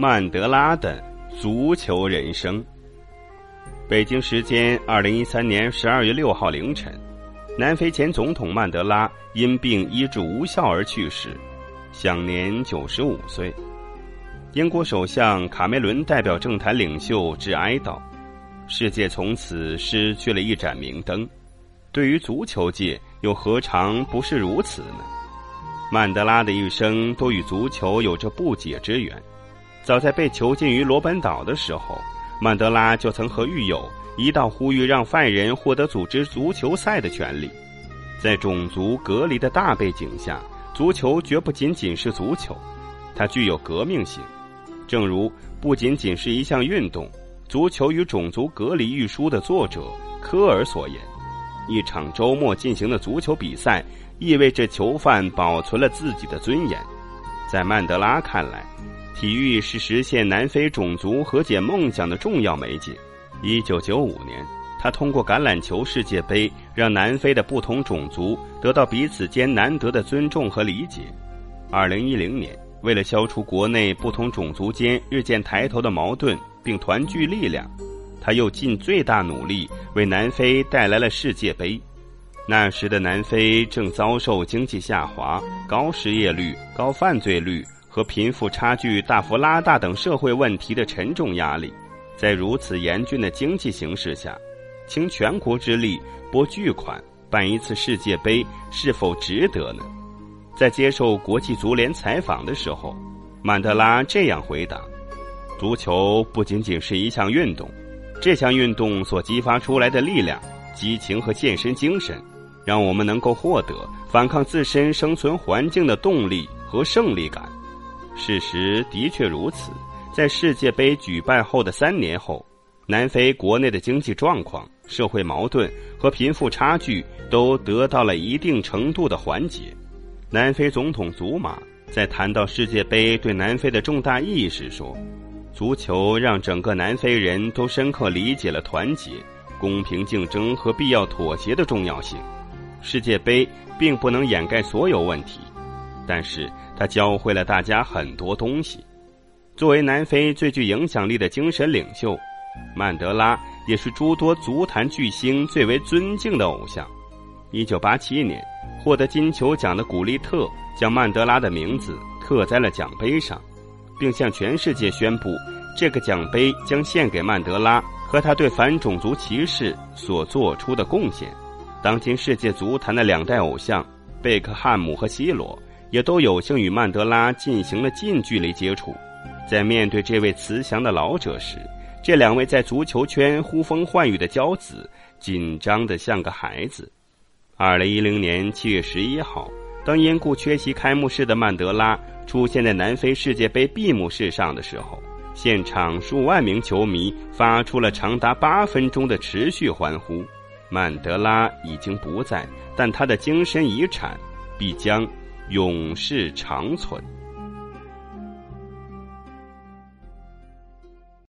曼德拉的足球人生。北京时间二零一三年十二月六号凌晨，南非前总统曼德拉因病医治无效而去世，享年九十五岁。英国首相卡梅伦代表政坛领袖致哀悼，世界从此失去了一盏明灯。对于足球界，又何尝不是如此呢？曼德拉的一生都与足球有着不解之缘。早在被囚禁于罗本岛的时候，曼德拉就曾和狱友一道呼吁让犯人获得组织足球赛的权利。在种族隔离的大背景下，足球绝不仅仅是足球，它具有革命性。正如不仅仅是一项运动，《足球与种族隔离》一书的作者科尔所言，一场周末进行的足球比赛意味着囚犯保存了自己的尊严。在曼德拉看来，体育是实现南非种族和解梦想的重要媒介。一九九五年，他通过橄榄球世界杯让南非的不同种族得到彼此间难得的尊重和理解。二零一零年。为了消除国内不同种族间日渐抬头的矛盾，并团聚力量，他又尽最大努力为南非带来了世界杯。那时的南非正遭受经济下滑、高失业率、高犯罪率和贫富差距大幅拉大等社会问题的沉重压力。在如此严峻的经济形势下，倾全国之力拨巨款办一次世界杯，是否值得呢？在接受国际足联采访的时候，曼德拉这样回答：“足球不仅仅是一项运动，这项运动所激发出来的力量、激情和健身精神，让我们能够获得反抗自身生存环境的动力和胜利感。事实的确如此，在世界杯举办后的三年后，南非国内的经济状况、社会矛盾和贫富差距都得到了一定程度的缓解。”南非总统祖马在谈到世界杯对南非的重大意义时说：“足球让整个南非人都深刻理解了团结、公平竞争和必要妥协的重要性。世界杯并不能掩盖所有问题，但是它教会了大家很多东西。作为南非最具影响力的精神领袖，曼德拉也是诸多足坛巨星最为尊敬的偶像。”一九八七年。获得金球奖的古利特将曼德拉的名字刻在了奖杯上，并向全世界宣布，这个奖杯将献给曼德拉和他对反种族歧视所做出的贡献。当今世界足坛的两代偶像贝克汉姆和 C 罗也都有幸与曼德拉进行了近距离接触。在面对这位慈祥的老者时，这两位在足球圈呼风唤雨的骄子紧张的像个孩子。二零一零年七月十一号，当因故缺席开幕式的曼德拉出现在南非世界杯闭幕式上的时候，现场数万名球迷发出了长达八分钟的持续欢呼。曼德拉已经不在，但他的精神遗产必将永世长存。